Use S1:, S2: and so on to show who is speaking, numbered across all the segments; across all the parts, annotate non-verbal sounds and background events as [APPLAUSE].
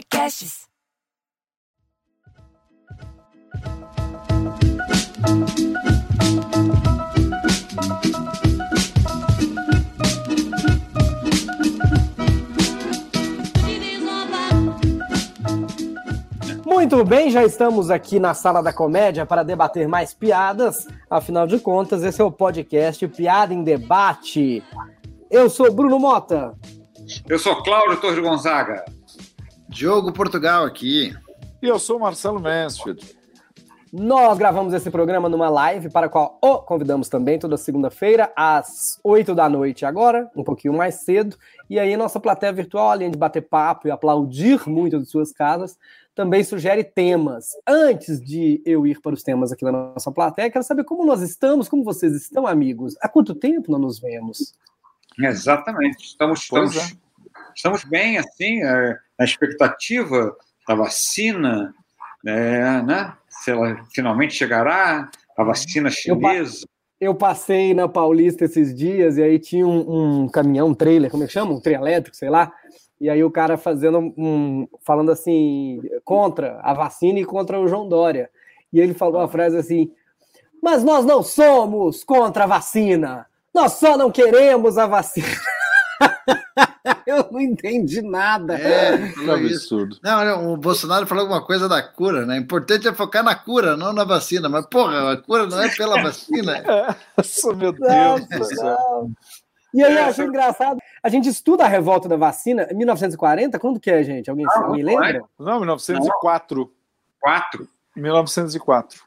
S1: Podcasts.
S2: Muito bem, já estamos aqui na sala da comédia para debater mais piadas. Afinal de contas, esse é o podcast Piada em Debate. Eu sou Bruno Mota.
S3: Eu sou Cláudio Torres Gonzaga.
S4: Diogo Portugal aqui.
S5: E eu sou Marcelo Mansfield.
S2: Nós gravamos esse programa numa live para a qual o convidamos também toda segunda-feira, às 8 da noite agora, um pouquinho mais cedo. E aí, nossa plateia virtual, além de bater papo e aplaudir muito de suas casas, também sugere temas. Antes de eu ir para os temas aqui da nossa plateia, quero saber como nós estamos, como vocês estão, amigos. Há quanto tempo não nos vemos?
S3: Exatamente. Estamos, estamos, é. estamos bem, assim, é, na expectativa da vacina, é, né? Se ela finalmente chegará, a vacina chinesa.
S2: Eu, passei na Paulista esses dias e aí tinha um, um caminhão, um trailer, como é que chama? Um trem elétrico, sei lá. E aí o cara fazendo um. falando assim, contra a vacina e contra o João Dória. E ele falou a frase assim: Mas nós não somos contra a vacina, nós só não queremos a vacina. [LAUGHS] Eu não entendi nada.
S4: É, é [LAUGHS] absurdo. Não, o Bolsonaro falou alguma coisa da cura, né? O importante é focar na cura, não na vacina. Mas, porra, a cura não é pela [LAUGHS] vacina.
S5: Nossa, meu Deus do céu.
S2: E aí eu acho engraçado. A gente estuda a revolta da vacina em 1940. Quando que é, gente? Alguém, não, alguém lembra?
S5: Não, 1904.
S3: 4.
S5: 1904.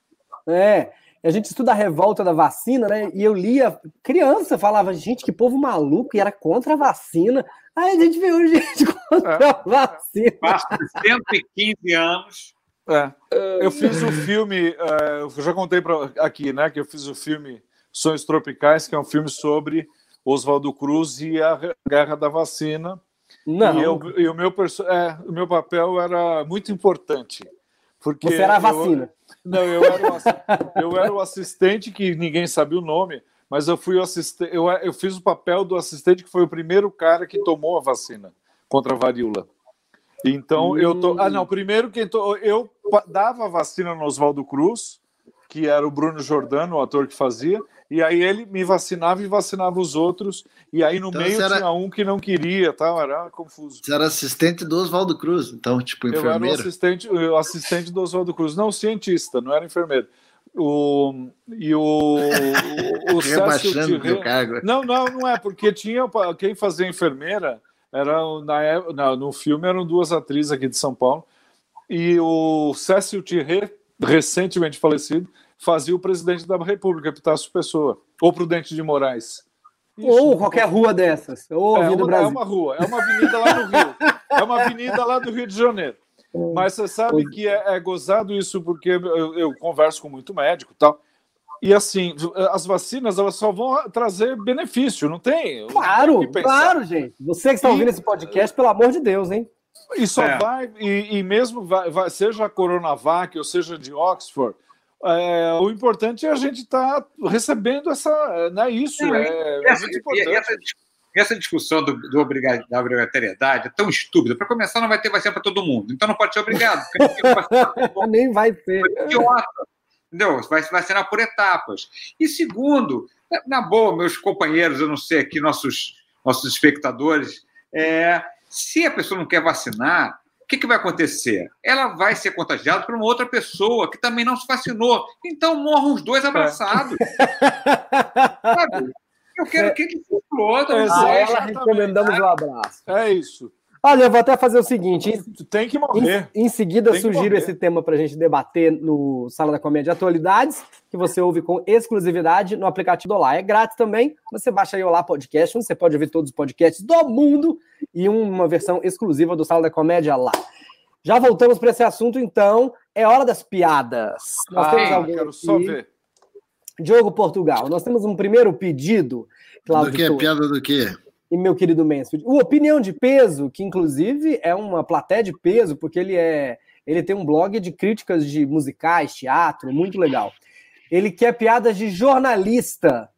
S2: É. A gente estuda a revolta da vacina, né? E eu lia, criança, falava, gente, que povo maluco, e era contra a vacina. Aí a gente vê hoje gente contra é. a vacina.
S3: Passa 115 anos.
S5: É. Eu fiz o um filme, uh, eu já contei pra, aqui, né? Que eu fiz o filme Sonhos Tropicais, que é um filme sobre Oswaldo Cruz e a guerra da vacina. Não. E, eu, e o, meu é, o meu papel era muito importante. Porque
S2: Você era a vacina.
S5: Eu, não, eu era, o, eu era o assistente que ninguém sabia o nome, mas eu fui assistente. Eu, eu fiz o papel do assistente que foi o primeiro cara que tomou a vacina contra a varíola. Então hum. eu tô. Ah, não, primeiro quem to... eu dava a vacina no Oswaldo Cruz, que era o Bruno Jordano, o ator que fazia, e aí ele me vacinava e vacinava os outros, e aí no então, meio era... tinha um que não queria, tal, era confuso.
S4: Você era assistente do Oswaldo Cruz, então, tipo, enfermeiro?
S5: Eu era o assistente, o assistente do Oswaldo Cruz, não cientista, não era enfermeiro. O, e o, o, o [LAUGHS]
S4: Rebaixando Cécio cargo.
S5: Não, não, não é, porque tinha quem fazia enfermeira, era na, na, no filme eram duas atrizes aqui de São Paulo, e o Cécio Thierry, recentemente falecido, fazia o presidente da República, Epitácio Pessoa, ou Prudente de Moraes.
S2: Isso, ou qualquer rua dessas. Ou
S5: é, uma, é uma rua, é uma avenida lá no Rio. é uma avenida lá do Rio de Janeiro. Mas você sabe que é, é gozado isso porque eu, eu, converso com muito médico e tal. E assim, as vacinas elas só vão trazer benefício, não tem?
S2: Claro, não tem claro, gente. Você que está ouvindo esse podcast, pelo amor de Deus, hein?
S5: E só é. vai, e, e mesmo vai, vai, seja a Coronavac ou seja de Oxford, é, o importante é a gente estar tá recebendo essa, né, isso. É, é essa,
S3: essa, essa, discussão do, do obriga, da obrigatoriedade é tão estúpida. Para começar, não vai ter vacina para todo mundo. Então não pode ser obrigado. [LAUGHS]
S2: Nem vai ter.
S3: Idiota. Entendeu? Vai se vacinar por etapas. E segundo, na boa, meus companheiros, eu não sei aqui, nossos, nossos espectadores, é, se a pessoa não quer vacinar, o que, que vai acontecer? Ela vai ser contagiada por uma outra pessoa que também não se vacinou. Então morram os dois abraçados. [LAUGHS] Sabe? Eu quero é. que ele se exploda.
S2: A ela recomendamos o um abraço.
S5: É isso.
S2: Olha, eu vou até fazer o seguinte:
S5: tem que morrer.
S2: Em, em seguida, tem sugiro esse tema para a gente debater no Sala da Comédia Atualidades, que você ouve com exclusividade no aplicativo do Olá. É grátis também. Você baixa aí o Olá Podcast, você pode ouvir todos os podcasts do mundo e uma versão exclusiva do Sala da Comédia lá. Já voltamos para esse assunto, então. É hora das piadas.
S5: Nós ah, temos alguém quero aqui. só ver.
S2: Diogo Portugal, nós temos um primeiro pedido.
S4: Cláudio do que? Torres. Piada do quê?
S2: e meu querido Mansfield. O Opinião de Peso, que inclusive é uma plateia de peso, porque ele é ele tem um blog de críticas de musicais, teatro, muito legal. Ele quer piadas de jornalista.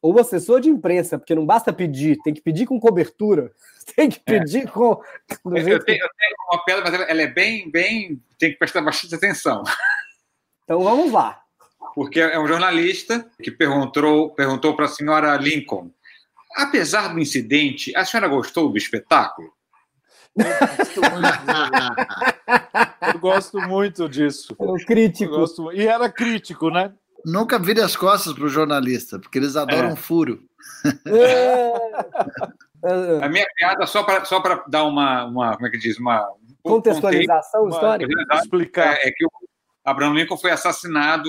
S2: ou assessor de imprensa, porque não basta pedir, tem que pedir com cobertura. [LAUGHS] Tem que é. pedir é. com.
S3: Eu, eu, tenho, eu, tenho, uma pedra, mas ela é bem, bem. Tem que prestar bastante atenção.
S2: Então vamos lá.
S3: Porque é um jornalista que perguntou, perguntou para a senhora Lincoln: apesar do incidente, a senhora gostou do espetáculo? [LAUGHS]
S5: Eu gosto muito disso.
S2: É um crítico.
S5: Gosto... E era crítico, né?
S4: Nunca vire as costas para o jornalista, porque eles adoram é. furo.
S3: É. [LAUGHS] A minha piada, só para só dar uma, uma, como é que diz, uma
S2: contextualização histórica.
S3: Explicar. É, é que o Abraham Lincoln foi assassinado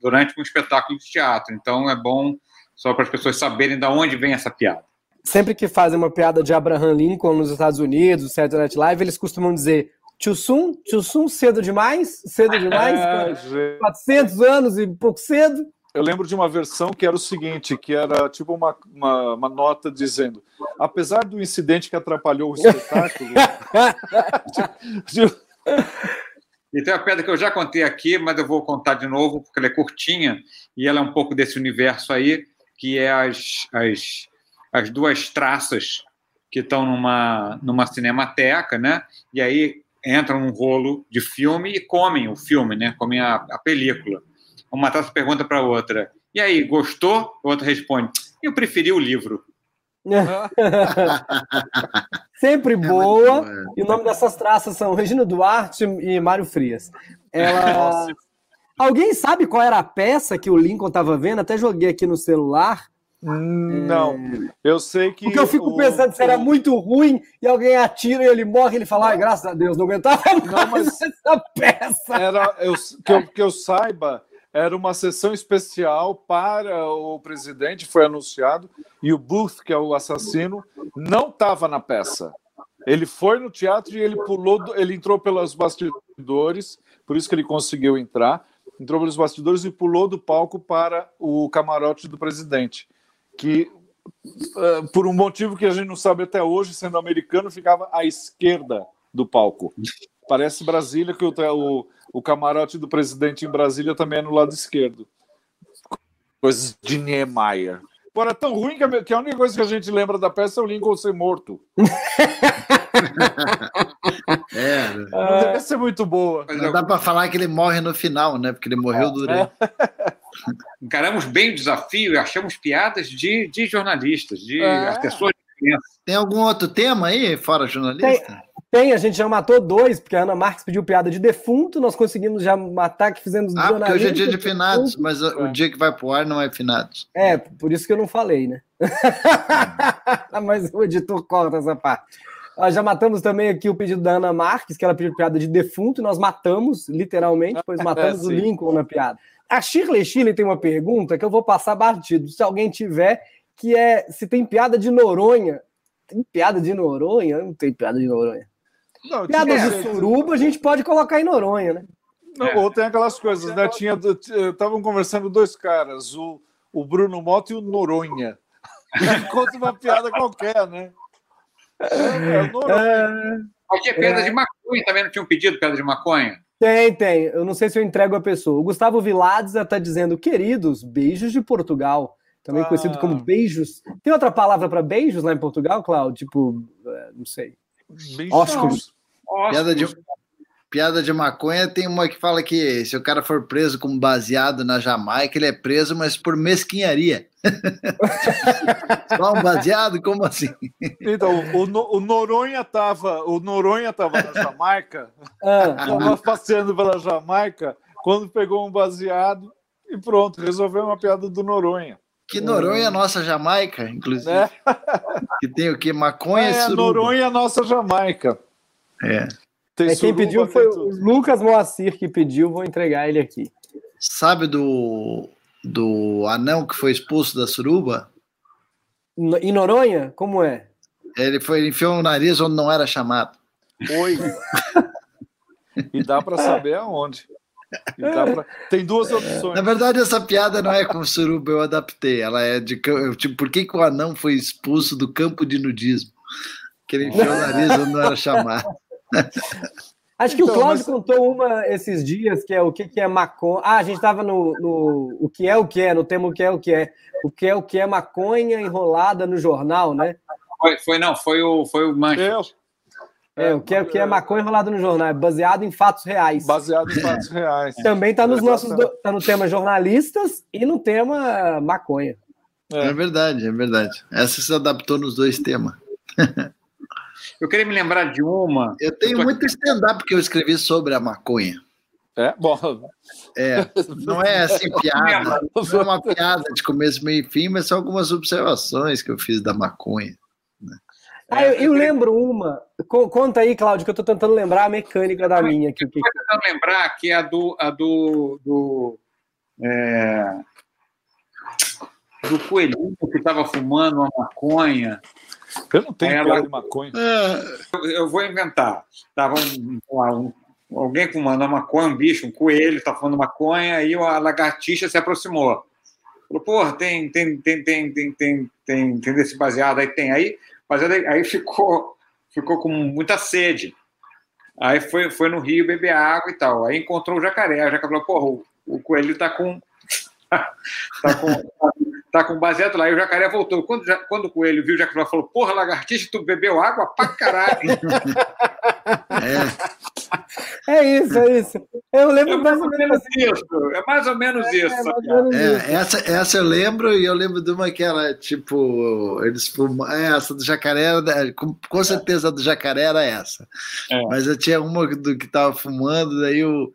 S3: durante um espetáculo de teatro, então é bom só para as pessoas saberem de onde vem essa piada.
S2: Sempre que fazem uma piada de Abraham Lincoln nos Estados Unidos, o Saturday Night Live, eles costumam dizer Tio Sun, Tio Sun, cedo demais, cedo demais, [LAUGHS] é, 400 anos e pouco cedo.
S5: Eu lembro de uma versão que era o seguinte, que era tipo uma, uma, uma nota dizendo, apesar do incidente que atrapalhou o espetáculo... [LAUGHS] [LAUGHS]
S3: E tem uma pedra que eu já contei aqui, mas eu vou contar de novo, porque ela é curtinha e ela é um pouco desse universo aí, que é as, as as duas traças que estão numa, numa cinemateca, né? E aí entram num rolo de filme e comem o filme, né? Comem a, a película. Uma traça pergunta para a outra: e aí, gostou? A outra responde: eu preferi o livro. [LAUGHS]
S2: Sempre é boa. É e o nome dessas traças são Regina Duarte e Mário Frias. Ela... [LAUGHS] Alguém sabe qual era a peça que o Lincoln estava vendo? Até joguei aqui no celular.
S5: Não, eu sei que.
S2: Porque eu fico o, pensando se era muito ruim e alguém atira e ele morre e ele fala, ai, graças a Deus, não aguentava não, mas [LAUGHS] essa peça.
S5: Era, eu, que, eu, que eu saiba, era uma sessão especial para o presidente, foi anunciado, e o Booth, que é o assassino, não estava na peça. Ele foi no teatro e ele pulou, ele entrou pelos bastidores, por isso que ele conseguiu entrar, entrou pelos bastidores e pulou do palco para o camarote do presidente que por um motivo que a gente não sabe até hoje, sendo americano, ficava à esquerda do palco. Parece Brasília que o, o, camarote do presidente em Brasília também é no lado esquerdo. Coisas de Niemeyer. Pô, é tão ruim que a, que a única coisa que a gente lembra da peça é o Lincoln ser morto. [LAUGHS]
S4: é.
S5: Não deve ser muito boa.
S4: Não dá para falar que ele morre no final, né? Porque ele morreu é. durante. [LAUGHS]
S3: Encaramos bem o desafio e achamos piadas de, de jornalistas, de é. pessoas de
S4: Tem algum outro tema aí, fora jornalista?
S2: Tem, tem, a gente já matou dois, porque a Ana Marques pediu piada de defunto, nós conseguimos já matar que fizemos
S4: Ah, porque hoje é dia de finados, mas é. o dia que vai pro ar não é finados.
S2: É, por isso que eu não falei, né? [LAUGHS] mas o editor corta essa parte. Nós já matamos também aqui o pedido da Ana Marques, que ela pediu piada de defunto, e nós matamos, literalmente, pois [LAUGHS] matamos é, o Lincoln na piada. A Shirley Shirley tem uma pergunta que eu vou passar batido, se alguém tiver, que é se tem piada de Noronha. Tem piada de Noronha? Não tem piada de Noronha. Não, piada de suruba a gente pode colocar em Noronha, né?
S5: Não, é. Ou tem aquelas coisas, né? Tinha, estavam conversando dois caras, o, o Bruno Mota e o Noronha. [LAUGHS] Conta uma piada qualquer, né?
S3: É, é, Noronha. Aqui é pedra é. de maconha, também não tinha um pedido pedra de maconha?
S2: Tem, tem. Eu não sei se eu entrego a pessoa. O Gustavo Vilades está dizendo, queridos, beijos de Portugal. Também ah. conhecido como beijos. Tem outra palavra para beijos lá em Portugal, Cláudio? Tipo, é, não sei.
S4: Ósculos. Piada de, piada de maconha tem uma que fala que se o cara for preso como baseado na Jamaica, ele é preso, mas por mesquinharia. [LAUGHS] Só um baseado? Como assim?
S5: Então, o, o Noronha tava, o Noronha tava na Jamaica, [LAUGHS] ah. passeando pela Jamaica, quando pegou um baseado e pronto, resolveu uma piada do Noronha.
S4: Que Noronha é nossa Jamaica, inclusive. É. [LAUGHS] Que tem o que? Maconha é, e
S5: suruba. Noronha nossa Jamaica.
S4: É.
S2: Tem é quem pediu foi o Lucas Moacir que pediu, vou entregar ele aqui.
S4: Sabe do do anão que foi expulso da suruba?
S2: Em Noronha? Como é?
S4: Ele foi ele enfiou o nariz onde não era chamado.
S5: Oi. [LAUGHS] e dá para saber aonde. Pra... Tem duas opções.
S4: Na verdade, essa piada não é com suruba, eu adaptei. Ela é de tipo, por que, que o anão foi expulso do campo de nudismo? Que ele enfiou o nariz onde não era chamado. [LAUGHS]
S2: Acho que então, o Cláudio mas... contou uma esses dias, que é o que, que é maconha. Ah, a gente estava no, no o que é o que é, no tema o que é o que é. O que é o que é maconha enrolada no jornal, né?
S3: Foi, foi não, foi o, foi o Mancha.
S2: É, o que é o que é maconha enrolada no jornal, é baseado em fatos reais.
S5: Baseado em fatos reais. [LAUGHS]
S2: Também está nos nossos tá no tema jornalistas e no tema maconha.
S4: É. é verdade, é verdade. Essa se adaptou nos dois temas. [LAUGHS]
S3: Eu queria me lembrar de uma.
S4: Eu tenho eu muito stand-up que eu escrevi sobre a maconha.
S5: É, bom.
S4: É, não é assim [LAUGHS] piada, não é uma piada de começo, meio e fim, mas são algumas observações que eu fiz da maconha.
S2: Ah, eu, eu, lembro uma. Conta aí, Cláudio, que eu estou tentando lembrar a mecânica da minha. Aqui.
S3: Estou tentando lembrar que é a do. A do, do é, do coelhinho que estava fumando uma maconha.
S5: Eu não tenho ela... de maconha.
S3: Eu, eu, vou inventar. Tava um, um, alguém fumando uma maconha, um bicho, um coelho, está fumando maconha, e a lagartixa se aproximou. Falou, porra, tem, tem, tem, tem, tem, tem, tem, tem desse baseado aí, tem aí, aí, aí ficou, ficou com muita sede. Aí foi, foi no rio beber água e tal. Aí encontrou o jacaré. O jacaré falou, porra, o, o coelho tá com. [LAUGHS] tá com tá com baseado lá. E o jacaré voltou. Quando, quando o coelho viu o jacaré, falou: Porra, lagartixa, tu bebeu água pra caralho. [LAUGHS]
S2: É. é isso, é isso. Eu lembro
S3: é mais, ou menos isso. É mais ou menos é, isso.
S4: É, essa, essa eu lembro, e eu lembro de uma que era tipo: eles fumam. É, essa do jacaré, com, com certeza a do jacaré era essa. É. Mas eu tinha uma do que tava fumando, daí o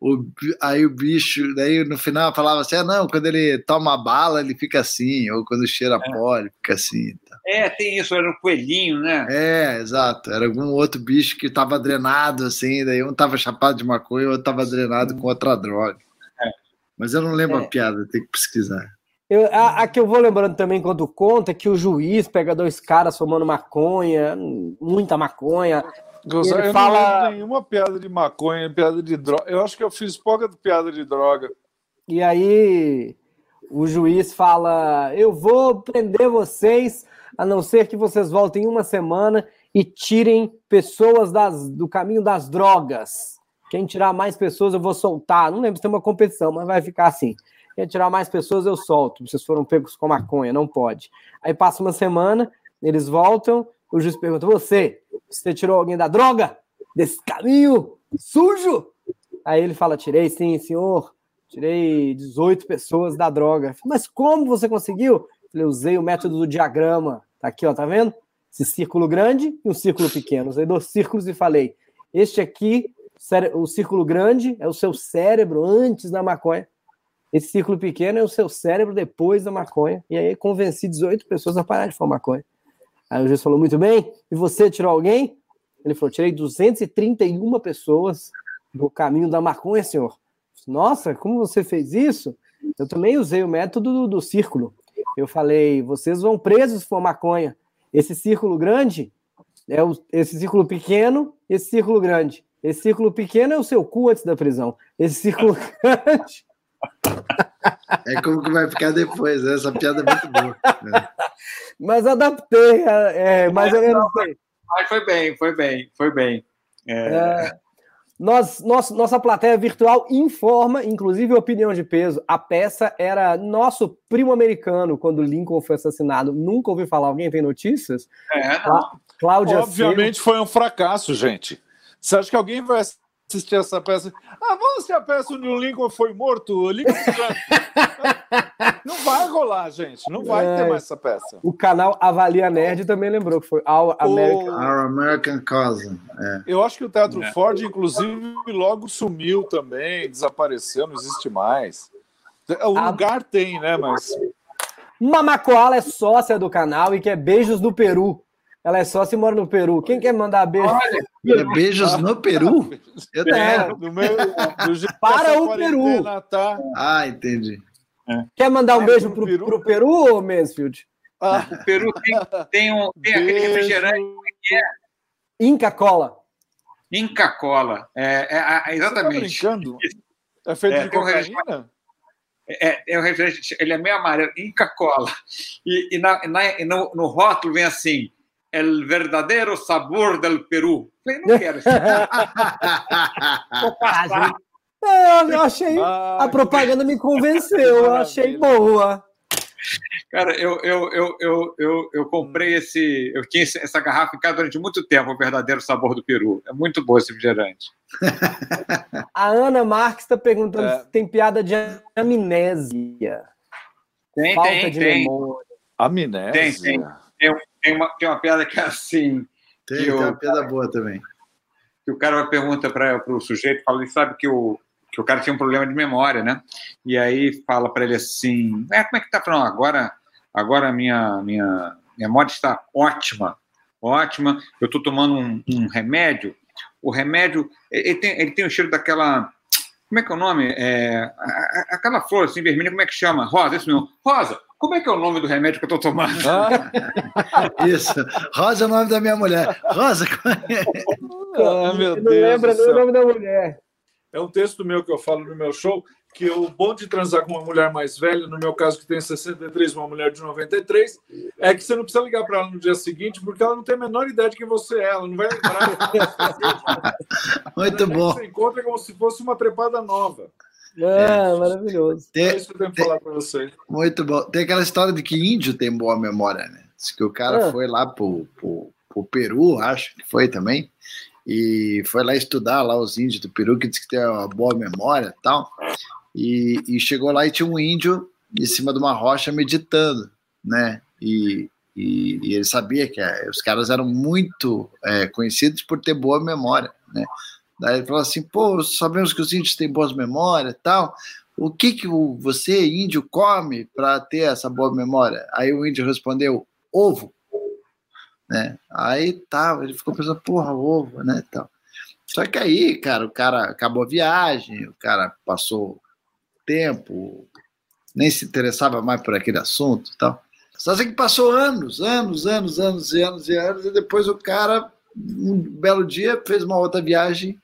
S4: o, aí o bicho, daí no final falava assim: ah, não, quando ele toma bala, ele fica assim, ou quando cheira é. pó, ele fica assim.
S3: É, tem isso, era um coelhinho, né?
S4: É, exato. Era algum outro bicho que estava drenado, assim, daí um estava chapado de maconha, o outro estava drenado com outra droga. É. Mas eu não lembro é. a piada, tem que pesquisar.
S2: Eu, a, a, que eu vou lembrando também quando conta é que o juiz pega dois caras fumando maconha, muita maconha,
S5: Gonçalo, eu fala... não nenhuma piada de maconha, piada de droga. Eu acho que eu fiz pouca piada de droga.
S2: E aí o juiz fala: Eu vou prender vocês, a não ser que vocês voltem uma semana e tirem pessoas das, do caminho das drogas. Quem tirar mais pessoas, eu vou soltar. Não lembro se tem uma competição, mas vai ficar assim. Quem tirar mais pessoas, eu solto. Vocês foram pegos com maconha, não pode. Aí passa uma semana, eles voltam, o juiz pergunta: Você, você tirou alguém da droga? Desse caminho sujo? Aí ele fala: Tirei, sim, senhor. Tirei 18 pessoas da droga. Mas como você conseguiu? Eu usei o método do diagrama. Tá aqui, ó, tá vendo? Esse círculo grande e um círculo pequeno. Usei dois círculos e falei: Este aqui, o círculo grande, é o seu cérebro antes da maconha. Esse círculo pequeno é o seu cérebro depois da maconha. E aí convenci 18 pessoas a parar de fumar maconha. Aí o juiz falou: muito bem, e você tirou alguém? Ele falou: tirei 231 pessoas do caminho da maconha, senhor. Nossa, como você fez isso? Eu também usei o método do, do círculo. Eu falei: vocês vão presos se for maconha. Esse círculo grande é o, esse círculo pequeno, esse círculo grande. Esse círculo pequeno é o seu cu antes da prisão. Esse círculo [LAUGHS] grande.
S4: É como que vai ficar depois, né? essa piada é muito boa. Né?
S2: Mas adaptei, é, é mais ou menos.
S3: Mas foi bem, foi bem, foi bem. É...
S2: Nós, nós, nossa plateia virtual informa, inclusive opinião de peso. A peça era nosso primo americano quando Lincoln foi assassinado. Nunca ouvi falar. Alguém tem notícias?
S3: É, não.
S5: Cláudia Obviamente foi um fracasso, gente. Você acha que alguém vai assistir essa peça. Ah, vamos assistir a peça onde o Lincoln foi morto? O Lincoln... [LAUGHS] rolar, gente. Não vai é, ter mais essa peça.
S2: O canal Avalia Nerd também lembrou que foi Our American,
S4: o... Our American Cousin.
S5: É. Eu acho que o Teatro é. Ford, inclusive, logo sumiu também, desapareceu, não existe mais. O lugar tem, né? Mas.
S2: Mamacoala é sócia do canal e quer beijos do Peru. Ela é sócia e mora no Peru. Quem quer mandar beijo?
S4: Olha, beijos no Peru? [LAUGHS]
S2: Eu é, no meu, Para o Peru.
S4: Tá... Ah, entendi.
S2: É. Quer mandar um beijo pro Peru, pro Peru ou Mansfield?
S3: Ah. O Peru tem, tem, um, tem aquele refrigerante que é.
S2: Inca Cola.
S3: Inca Cola. É, é, é exatamente.
S5: Você tá brincando? É feito é, de cocaína?
S3: É, é um refrigerante, ele é meio amarelo, Inca Cola. E, e, na, na, no, no rótulo vem assim: El verdadeiro sabor del Peru. Falei, não quero. Vou [LAUGHS]
S2: passar. [LAUGHS] É, eu achei. a propaganda me convenceu, eu achei boa.
S3: Cara, eu, eu, eu, eu, eu, eu comprei esse. Eu tinha essa garrafa em casa durante muito tempo, o verdadeiro sabor do Peru. É muito bom esse refrigerante.
S2: A Ana Marques está perguntando é. se tem piada de amnésia.
S3: Tem, Falta tem, de tem. memória.
S5: Amnésia?
S3: Tem, tem. Tem, tem, uma, tem uma piada que é assim.
S4: Tem, tem uma piada boa também.
S3: Que o cara pergunta para o sujeito, fala, ele sabe que o, que o cara tinha um problema de memória, né? E aí fala para ele assim: é, como é que tá falando? Agora, agora a minha, minha memória está ótima, ótima. Eu estou tomando um, um, remédio. O remédio, ele tem, ele tem o cheiro daquela. Como é que é o nome? É, aquela flor assim, vermelha, como é que chama? Rosa, isso mesmo. Rosa, como é que é o nome do remédio que eu estou tomando?
S4: Ah. [LAUGHS] Isso. Rosa é o nome da minha mulher. Rosa, como é?
S2: Ah, meu Deus. Não lembra nem o nome da mulher.
S5: É um texto meu que eu falo no meu show, que o bom de transar com uma mulher mais velha, no meu caso que tem 63, uma mulher de 93, é que você não precisa ligar para ela no dia seguinte, porque ela não tem a menor ideia de quem você é, ela não vai lembrar. [LAUGHS]
S4: Muito bom.
S5: Você encontra como se fosse uma trepada nova.
S2: É, é. maravilhoso.
S5: Tem, é isso que eu tenho que falar para vocês.
S4: Muito bom. Tem aquela história de que índio tem boa memória, né? Diz que o cara ah. foi lá pro, pro, pro Peru, acho que foi também, e foi lá estudar lá os índios do Peru, que diz que tem uma boa memória tal. E, e chegou lá e tinha um índio em cima de uma rocha meditando, né? E, e, e ele sabia que é, os caras eram muito é, conhecidos por ter boa memória, né? Daí ele falou assim: pô, sabemos que os índios têm boas memórias tal. O que, que você, índio, come para ter essa boa memória? Aí o índio respondeu: ovo né? Aí tá, ele ficou pensando, porra, ovo, né? Tal. Só que aí, cara, o cara acabou a viagem, o cara passou tempo, nem se interessava mais por aquele assunto tal. Só que passou anos, anos, anos, anos e anos e anos, e depois o cara, um belo dia, fez uma outra viagem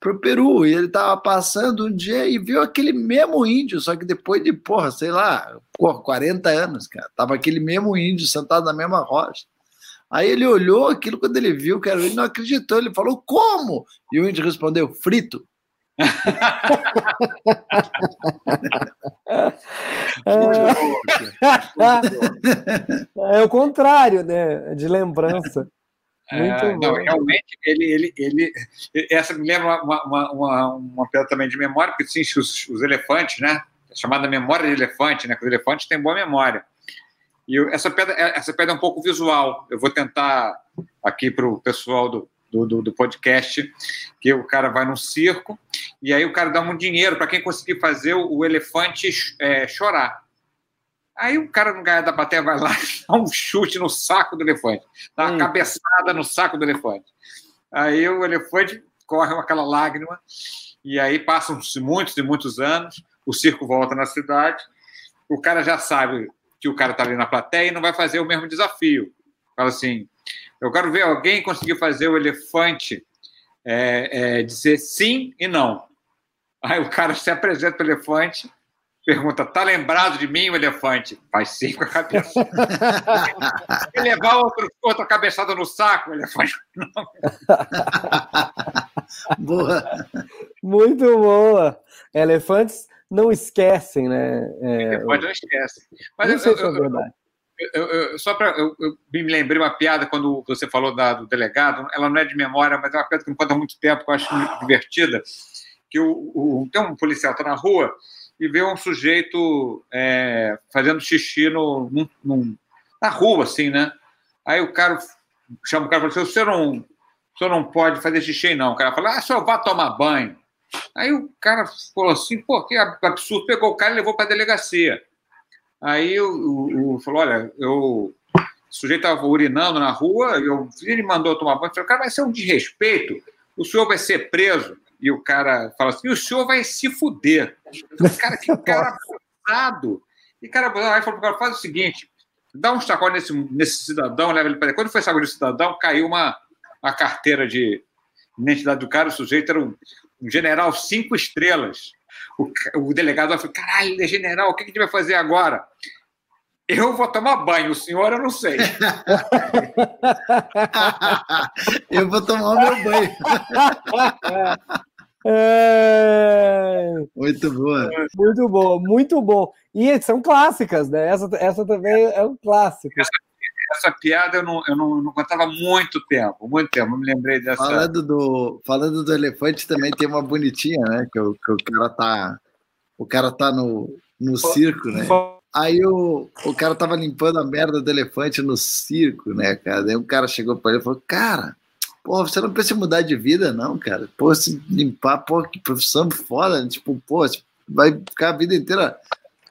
S4: para o Peru, e ele estava passando um dia e viu aquele mesmo índio, só que depois de, porra, sei lá, porra, 40 anos, cara, tava aquele mesmo índio sentado na mesma rocha. Aí ele olhou aquilo quando ele viu, cara, ele não acreditou. Ele falou, como? E o índio respondeu, frito. [LAUGHS]
S2: é o contrário, né? De lembrança.
S3: É, não, realmente, ele, ele, ele, essa me lembra uma, uma, uma, uma pedra também de memória, porque sim, os, os elefantes, né? É chamada memória de elefante, né? Que os elefantes têm boa memória. E eu, essa, pedra, é, essa pedra é um pouco visual. Eu vou tentar aqui para o pessoal do, do, do, podcast, que o cara vai num circo e aí o cara dá um dinheiro para quem conseguir fazer o, o elefante é, chorar. Aí o cara no ganha da plateia vai lá [LAUGHS] dá um chute no saco do elefante, dá uma hum. cabeçada no saco do elefante. Aí o elefante corre com aquela lágrima e aí passam-se muitos e muitos anos, o circo volta na cidade, o cara já sabe que o cara está ali na plateia e não vai fazer o mesmo desafio. Fala assim: eu quero ver alguém conseguir fazer o elefante é, é, dizer sim e não. Aí o cara se apresenta para o elefante, pergunta: tá lembrado de mim o elefante? Faz sim com a cabeça. [LAUGHS] e levar outro, outra cabeçada no saco, o elefante. [LAUGHS]
S2: Boa. Muito boa. Elefantes não esquecem, né?
S3: É, Depois não esquecem. Mas não eu, sei se é verdade. Eu, eu, só para eu, eu, me lembrei uma piada quando você falou da, do delegado. Ela não é de memória, mas é uma piada que me conta há muito tempo, que eu acho muito divertida. Que o, o tem um policial está na rua e vê um sujeito é, fazendo xixi no, num, num, na rua, assim, né? Aí o cara chama o cara e fala assim: o senhor não, o senhor não pode fazer xixi, não. O cara fala: ah, senhor vá tomar banho. Aí o cara falou assim, pô, que absurdo, pegou o cara e levou para a delegacia. Aí o, o, falou, olha, eu, o sujeito estava urinando na rua, eu, ele mandou tomar banho, falei, cara, vai ser um desrespeito, o senhor vai ser preso. E o cara fala assim, o senhor vai se fuder. Cara, que [LAUGHS] cara abusado. E cara, aí falou cara, faz o seguinte, dá um sacode nesse, nesse cidadão, leva ele para Quando foi sacode do cidadão, caiu uma, uma carteira de identidade do cara, o sujeito era um, um general cinco estrelas. O, o delegado falou: caralho, ele é general, o que a gente vai fazer agora? Eu vou tomar banho, o senhor eu não sei. [LAUGHS]
S4: eu vou tomar o meu banho. [LAUGHS]
S2: É...
S4: Muito boa.
S2: Muito bom, muito bom. E são clássicas, né? Essa, essa também é um clássico.
S3: Essa, essa piada eu não, eu não, não contava muito tempo, muito tempo. Eu me lembrei dessa.
S4: Falando do, falando do elefante, também tem uma bonitinha, né? Que o, que o cara tá. O cara tá no, no circo, né? Aí o, o cara tava limpando a merda do elefante no circo, né, cara? Daí um cara chegou para ele e falou: Cara, pô, você não precisa mudar de vida, não, cara. Pô, se limpar, pô, que profissão foda. Tipo, pô, vai ficar a vida inteira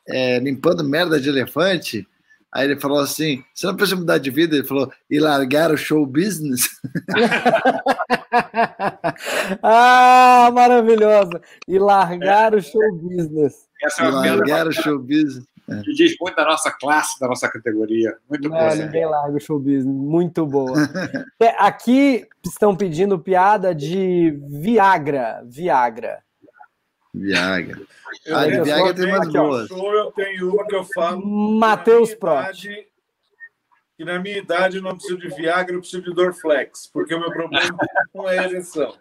S4: é, limpando merda de elefante. Aí ele falou assim: Você não precisa mudar de vida? Ele falou: E largar o show business? [LAUGHS]
S2: ah, maravilhosa! E largar é. o show business.
S3: Essa é
S4: uma e largar o show business.
S3: É. Que diz muito da nossa classe, da nossa categoria. Muito
S2: boa. Ninguém larga o show business. Muito boa. [LAUGHS] é, aqui estão pedindo piada de Viagra. Viagra.
S4: Viagra. Eu ah, de Viagra tem umas boas.
S5: Eu tenho uma que eu falo.
S2: Matheus Prot.
S5: E na minha idade eu não preciso de Viagra, eu preciso de Dorflex, porque o meu problema [LAUGHS] não é a ereção.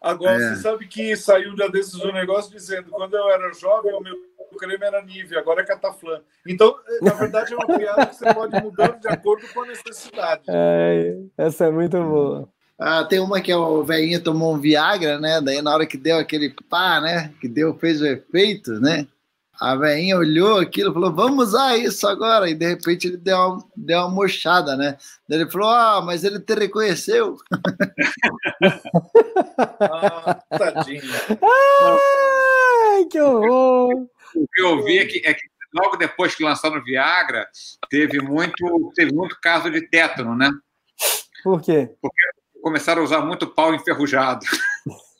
S5: Agora, é. você sabe que saiu já desses um negócio dizendo quando eu era jovem, o meu creme era nível, agora é cataflã. Então, na verdade, é uma piada que você pode mudar de acordo com a necessidade.
S2: É, essa é muito boa.
S4: Ah, tem uma que é o velhinho tomou um Viagra, né? Daí na hora que deu aquele pá, né? Que deu, fez o efeito, né? A velhinha olhou aquilo e falou, vamos usar isso agora. E de repente ele deu uma, deu uma mochada, né? Daí ele falou, ah, mas ele te reconheceu.
S5: ah, tadinho.
S2: Ai, que horror!
S3: O que eu ouvi é que, é que logo depois que lançaram o Viagra, teve muito, teve muito caso de tétano, né?
S2: Por quê?
S3: Porque começaram a usar muito pau enferrujado. [LAUGHS]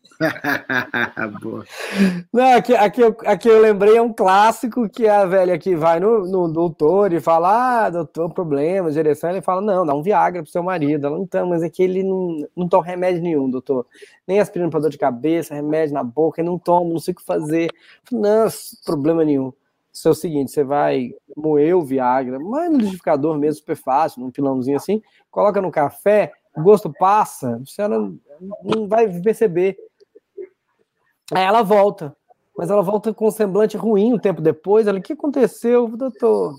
S2: Não, aqui, aqui, aqui eu lembrei é um clássico que a velha que vai no, no doutor e fala: Ah, doutor, problema, direção. Ele fala: Não, dá um Viagra pro seu marido. Ela, então, mas é que ele não, não toma remédio nenhum, doutor. Nem aspirina para dor de cabeça, remédio na boca, ele não toma, não sei o que fazer. Não, problema nenhum. Isso é o seguinte: você vai moer o Viagra, mas no liquidificador mesmo, super fácil, num pilãozinho assim, coloca no café, o gosto passa, a senhora não vai perceber. Aí ela volta, mas ela volta com um semblante ruim um tempo depois. Ela, o que aconteceu, doutor?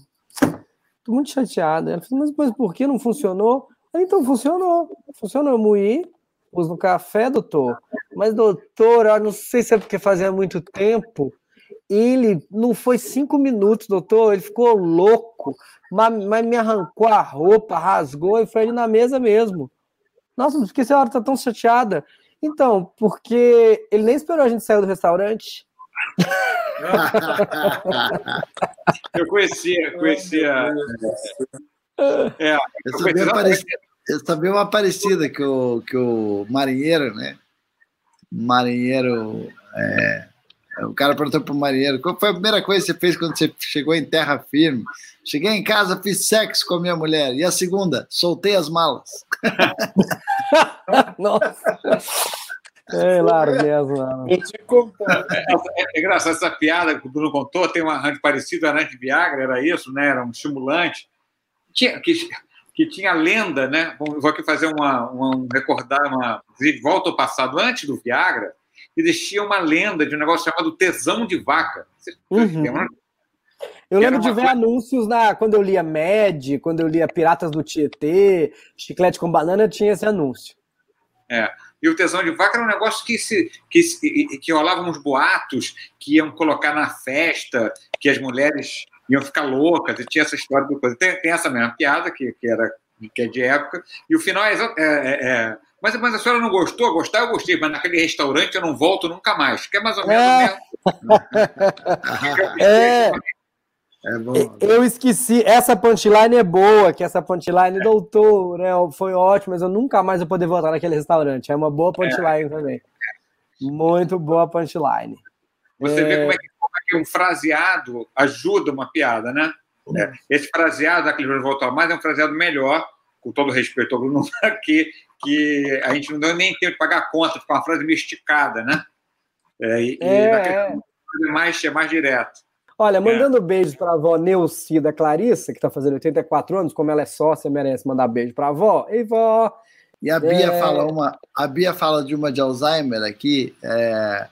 S2: Tô muito chateada. Ela falou, mas, mas por que não funcionou? Ela, então funcionou, funcionou. Eu moí, pus no café, doutor. Mas, doutor, eu não sei se é porque fazia muito tempo. Ele não foi cinco minutos, doutor. Ele ficou louco, mas, mas me arrancou a roupa, rasgou e foi ali na mesa mesmo. Nossa, por que a senhora está tão chateada? Então, porque ele nem esperou a gente sair do restaurante. [LAUGHS]
S3: eu conhecia, conhecia.
S4: É, eu, sabia parecida, eu sabia uma parecida que o, que o marinheiro, né? Marinheiro. É, o cara perguntou para o marinheiro: qual foi a primeira coisa que você fez quando você chegou em terra firme? Cheguei em casa, fiz sexo com a minha mulher. E a segunda, soltei as malas. [LAUGHS]
S2: Nossa. É, larguei as malas.
S3: É, é engraçado, essa piada que o Bruno contou, tem uma parecida né, de Viagra, era isso, né? Era um estimulante. Tinha, que, que tinha lenda, né? Vou aqui fazer uma, uma recordar uma volta ao passado antes do Viagra, existia uma lenda de um negócio chamado tesão de vaca.
S2: Uhum. Eu lembro de ver coisa... anúncios na, quando eu lia Med, quando eu lia Piratas do Tietê, Chiclete com Banana, tinha esse anúncio.
S3: É. E o tesão de vaca era um negócio que se que, que rolavam uns boatos que iam colocar na festa, que as mulheres iam ficar loucas, e tinha essa história do coisa. Tem, tem essa mesma piada que, que era que é de época, e o final é, é, é, é mas, mas a senhora não gostou? Gostar eu gostei, mas naquele restaurante eu não volto nunca mais. Que é mais ou menos é.
S2: mesmo. é. É [LAUGHS] bom, eu esqueci, essa punchline é boa, que essa punchline, doutor, né, foi ótimo, mas eu nunca mais vou poder voltar naquele restaurante. É uma boa punchline é. também. Muito boa punchline.
S3: Você é... vê como é, que, como é, que, um fraseado ajuda uma piada, né? É. Esse fraseado, aquele voltou mais, é um fraseado melhor, com todo respeito ao Bruno, [LAUGHS] que, que a gente não deu nem tempo de pagar a conta, ficou uma frase meio esticada, né? É, e,
S2: é,
S3: e mais, é mais direto.
S2: Olha, mandando é. beijos para a avó Neuci da Clarissa, que está fazendo 84 anos, como ela é sócia, merece mandar beijo para a avó. Ei, vó!
S4: E a Bia é... fala uma, a Bia fala de uma de Alzheimer aqui, é,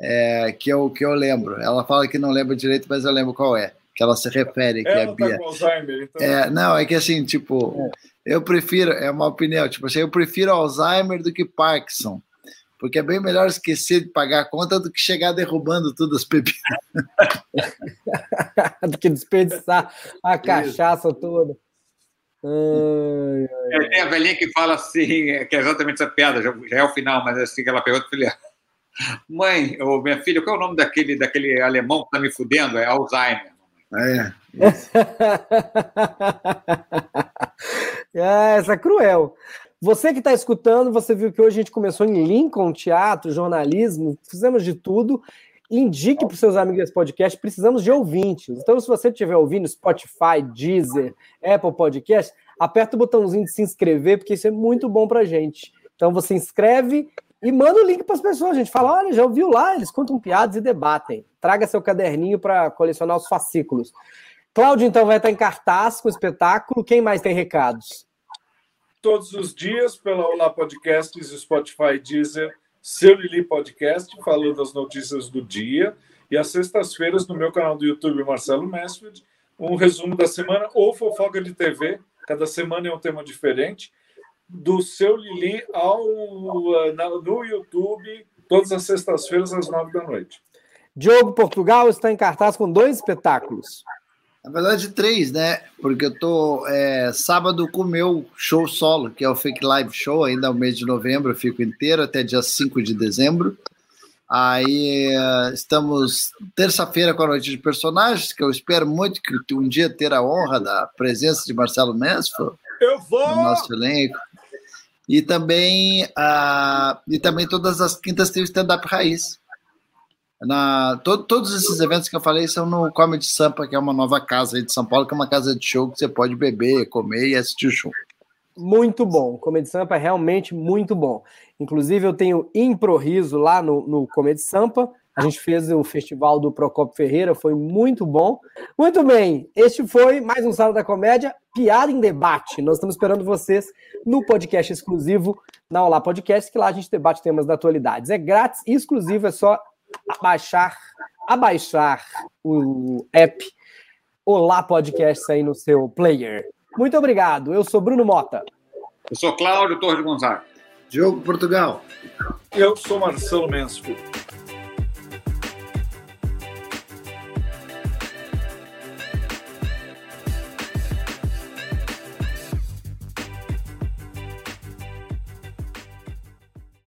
S4: é, que, eu, que eu lembro. Ela fala que não lembra direito, mas eu lembro qual é. Que ela se refere, que ela é a tá Bia. com Alzheimer, então... é, não, é que assim, tipo, é. Eu prefiro, é uma opinião, tipo assim, eu prefiro Alzheimer do que Parkinson porque é bem melhor esquecer de pagar a conta do que chegar derrubando tudo as bebidas. [LAUGHS]
S2: do que desperdiçar a cachaça toda.
S3: Ai, ai. É, tem a velhinha que fala assim, que é exatamente essa piada, já, já é o final, mas é assim que ela pergunta, filha, mãe, ou minha filha, qual é o nome daquele, daquele alemão que tá me fudendo? É Alzheimer.
S2: É. [LAUGHS] [LAUGHS] é essa é cruel. Você que está escutando, você viu que hoje a gente começou em Lincoln, teatro, jornalismo, fizemos de tudo. Indique para os seus amigos esse podcast, precisamos de ouvintes. Então, se você estiver ouvindo Spotify, Deezer, Apple Podcast, aperta o botãozinho de se inscrever, porque isso é muito bom para gente. Então, você inscreve e manda o link para as pessoas. A gente fala: olha, já ouviu lá, eles contam piadas e debatem. Traga seu caderninho para colecionar os fascículos. Cláudio, então, vai estar em cartaz com o espetáculo. Quem mais tem recados?
S5: todos os dias pela Olá Podcasts, Spotify, Deezer, seu Lili Podcast, falando as notícias do dia. E às sextas-feiras, no meu canal do YouTube, Marcelo Mansfield, um resumo da semana ou fofoca de TV. Cada semana é um tema diferente. Do seu Lili ao, no YouTube, todas as sextas-feiras, às nove da noite.
S2: Diogo Portugal está em cartaz com dois espetáculos.
S4: Na verdade, três, né? Porque eu tô é, sábado com o meu show solo, que é o Fake Live Show, ainda no mês de novembro, eu fico inteiro até dia 5 de dezembro. Aí é, estamos terça-feira com a noite de personagens, que eu espero muito que um dia ter a honra da presença de Marcelo Mesfo
S5: eu vou!
S4: no nosso elenco. E também, uh, e também todas as quintas tem o stand-up raiz. Na, to, todos esses eventos que eu falei são no Comedy Sampa, que é uma nova casa aí de São Paulo, que é uma casa de show que você pode beber, comer e assistir o show.
S2: Muito bom. Comedy Sampa é realmente muito bom. Inclusive, eu tenho Improviso lá no, no Comedy Sampa. A gente fez o festival do Procopio Ferreira, foi muito bom. Muito bem, este foi mais um Sala da Comédia, Piada em Debate. Nós estamos esperando vocês no podcast exclusivo na Olá Podcast, que lá a gente debate temas da atualidade. É grátis e exclusivo, é só abaixar, abaixar o app Olá Podcast aí no seu player. Muito obrigado. Eu sou Bruno Mota.
S3: Eu sou Cláudio Torres Gonzaga.
S4: Diogo Portugal.
S5: Eu sou Marcelo Mansfield.